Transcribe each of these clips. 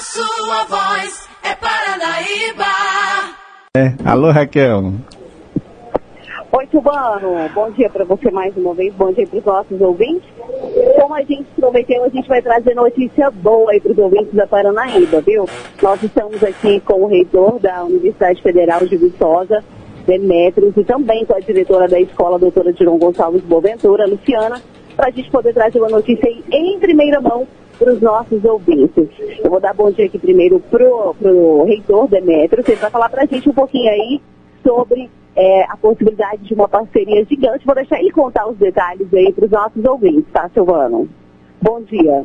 A sua voz é Paranaíba. É. Alô, Raquel. Oi, Tubano. Bom dia para você mais uma vez. Bom dia para os nossos ouvintes. Como a gente prometeu, a gente vai trazer notícia boa aí para os ouvintes da Paranaíba, viu? Nós estamos aqui com o reitor da Universidade Federal de Viçosa, Demetrios, e também com a diretora da escola, a doutora Diron Gonçalves Boaventura, Luciana, para a gente poder trazer uma notícia aí em primeira mão para os nossos ouvintes. Eu vou dar bom dia aqui primeiro pro, pro reitor Demetrios, ele vai falar para a gente um pouquinho aí sobre é, a possibilidade de uma parceria gigante. Vou deixar ele contar os detalhes aí para os nossos ouvintes, tá, Silvano? Bom dia.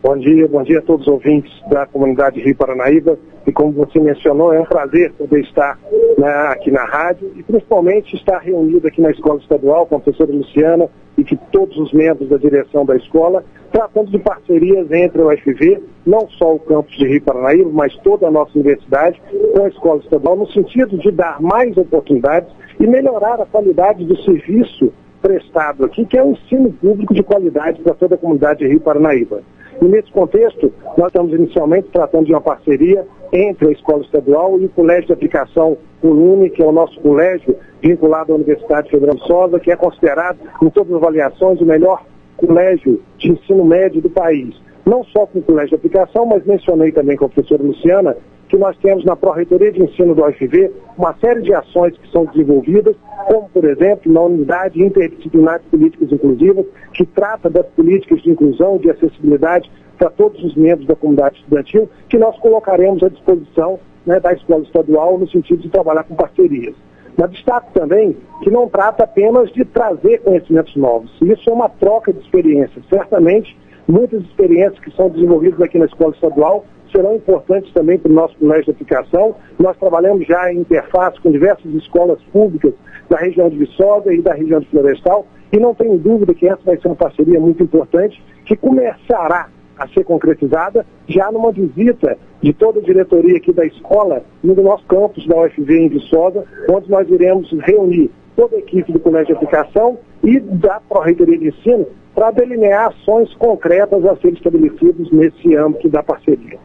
Bom dia, bom dia a todos os ouvintes da comunidade Rio Paranaíba. E como você mencionou, é um prazer poder estar né, aqui na rádio e principalmente estar reunido aqui na Escola Estadual com a professora Luciana e que todos os membros da direção da escola, tratando de parcerias entre o UFV, não só o campus de Rio Paranaíba, mas toda a nossa universidade, com a Escola Estadual, no sentido de dar mais oportunidades e melhorar a qualidade do serviço prestado aqui, que é um ensino público de qualidade para toda a comunidade de Rio Paranaíba. E nesse contexto, nós estamos inicialmente tratando de uma parceria entre a Escola Estadual e o Colégio de Aplicação Colune, que é o nosso colégio vinculado à Universidade Federal de Sousa, que é considerado, em todas as avaliações, o melhor colégio de ensino médio do país. Não só com o colégio de aplicação, mas mencionei também com a professora Luciana que nós temos na Pró-Reitoria de Ensino do UFV uma série de ações que são desenvolvidas, como, por exemplo, na Unidade Interdisciplinar de Políticas Inclusivas, que trata das políticas de inclusão e de acessibilidade para todos os membros da comunidade estudantil, que nós colocaremos à disposição né, da escola estadual no sentido de trabalhar com parcerias. Mas destaco também que não trata apenas de trazer conhecimentos novos. Isso é uma troca de experiências. Certamente, muitas experiências que são desenvolvidas aqui na escola estadual serão importantes também para o nosso colégio de aplicação. Nós trabalhamos já em interface com diversas escolas públicas da região de Viçosa e da região de Florestal, e não tenho dúvida que essa vai ser uma parceria muito importante que começará a ser concretizada já numa visita de toda a diretoria aqui da escola no nosso campus da UFV em Viçosa, onde nós iremos reunir toda a equipe do Colégio de Aplicação e da Pró-Reitoria de Ensino para delinear ações concretas a serem estabelecidas nesse âmbito da parceria.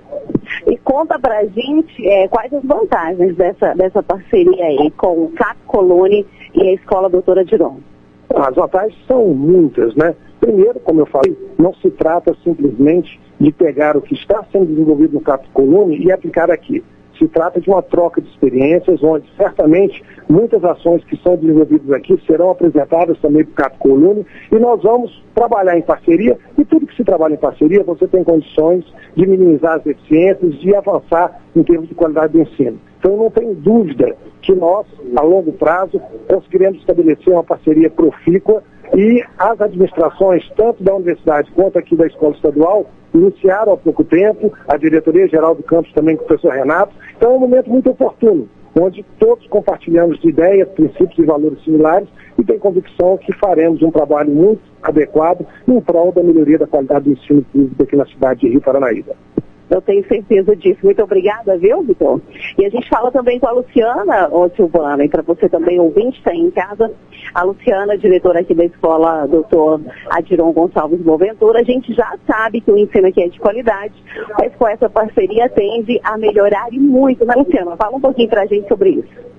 E conta para a gente é, quais as vantagens dessa, dessa parceria aí com o CAP e a Escola Doutora Diron. As vantagens são muitas, né? Primeiro, como eu falei, não se trata simplesmente de pegar o que está sendo desenvolvido no CAP Colune e aplicar aqui. Se trata de uma troca de experiências, onde certamente muitas ações que são desenvolvidas aqui serão apresentadas também para o CAP Colune e nós vamos trabalhar em parceria e tudo que se trabalha em parceria você tem condições de minimizar as deficiências, de avançar em termos de qualidade do ensino. Então não tenho dúvida que nós, a longo prazo, conseguiremos estabelecer uma parceria profícua e as administrações, tanto da universidade quanto aqui da escola estadual, iniciaram há pouco tempo, a diretoria geral do campus também com o professor Renato. Então é um momento muito oportuno, onde todos compartilhamos de ideias, princípios e valores similares e tenho convicção que faremos um trabalho muito adequado em prol da melhoria da qualidade do ensino público aqui na cidade de Rio Paranaíba. Eu tenho certeza disso. Muito obrigada, viu, Vitor? E a gente fala também com a Luciana, ô Silvana, e para você também ouvinte, está em casa, a Luciana, diretora aqui da escola, doutor Adiron Gonçalves Boaventura. A gente já sabe que o ensino aqui é de qualidade, mas com essa parceria tende a melhorar e muito, né, Luciana? Fala um pouquinho para a gente sobre isso.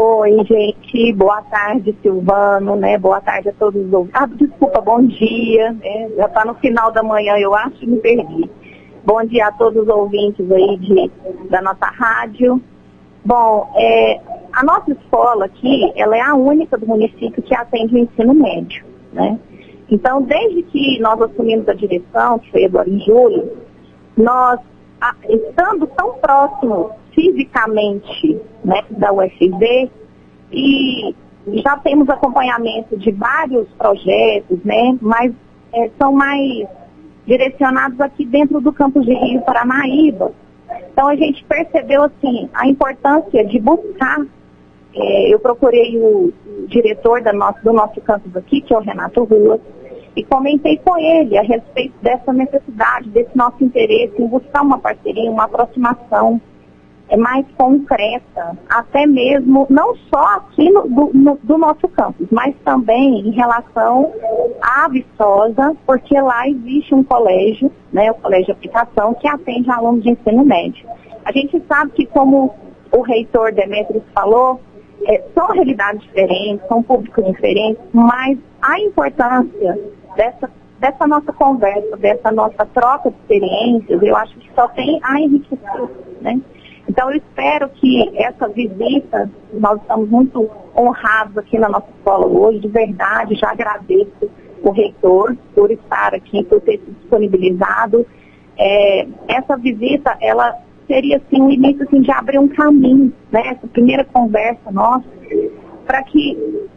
Oi, gente. Boa tarde, Silvano, né? Boa tarde a todos os ouvintes. Ah, desculpa, bom dia. né? Já está no final da manhã, eu acho, me perdi. Bom dia a todos os ouvintes aí de, da nossa rádio. Bom, é, a nossa escola aqui, ela é a única do município que atende o ensino médio, né? Então, desde que nós assumimos a direção, que foi agora em julho, nós, a- estando tão próximos fisicamente né, da UFV, e já temos acompanhamento de vários projetos, né, mas é, são mais direcionados aqui dentro do campus de Rio Paranaíba. Então a gente percebeu assim a importância de buscar. é, eu procurei o, diretor nosso, do nosso campus aqui, que é o Renato Ruas, e comentei com ele a respeito dessa necessidade, desse nosso interesse em buscar uma parceria, uma aproximação mais concreta, até mesmo não só aqui no, do, no, do, nosso campus, mas também em relação à Viçosa, porque lá existe um colégio, né, o Colégio de Aplicação, que atende alunos de ensino médio. A gente sabe que, como o reitor Demetrios falou, é, são realidades diferentes, são públicos diferentes, mas a importância dessa, dessa nossa conversa, dessa nossa troca de experiências, eu acho que só tem a enriquecer, né? Então, eu espero que essa visita, nós estamos muito honrados aqui na nossa escola hoje, de verdade, já agradeço o reitor por estar aqui, por ter se disponibilizado. É, essa visita, ela seria assim, um início assim, de abrir um caminho, né? Essa primeira conversa nossa, para que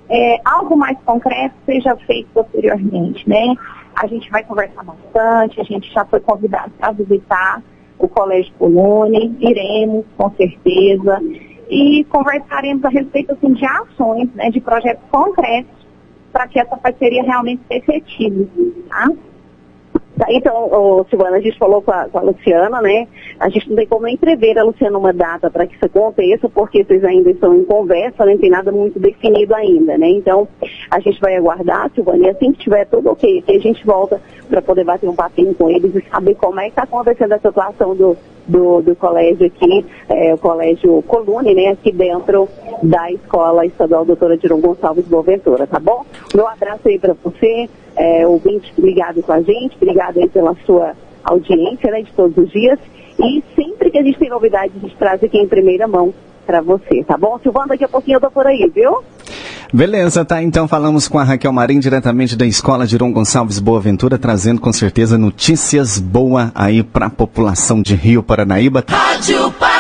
é, algo mais concreto seja feito posteriormente, né? A gente vai conversar bastante, a gente já foi convidado para visitar o Colégio Colune, iremos, com certeza, e conversaremos a respeito assim, de ações, né, de projetos concretos, para que essa parceria realmente seja efetiva. Tá? Então, o, Silvana, a gente falou com a, com a, Luciana, né? A gente não tem como nem prever a Luciana uma data para que isso aconteça, porque vocês ainda estão em conversa, não tem nada muito definido ainda, né? Então, a gente vai aguardar, Silvana, e assim que tiver tudo ok, a gente volta para poder bater um papinho com eles e saber como é que está acontecendo a situação do, do, do colégio aqui, é, o colégio Colune, né, aqui dentro da Escola Estadual Doutora Diron Gonçalves Boaventura, tá bom? Meu abraço aí para você, é, ouvinte ligado com a gente, obrigado aí pela sua audiência, né, de todos os dias, e sempre que a gente tem novidades, a gente traz aqui em primeira mão para você, tá bom? Silvana, daqui a pouquinho eu tô por aí, viu? Beleza, tá? Então falamos com a Raquel Marim, diretamente da Escola de Iron Gonçalves Boaventura, trazendo com certeza notícias boas aí para a população de Rio Paranaíba. Rádio Paranaíba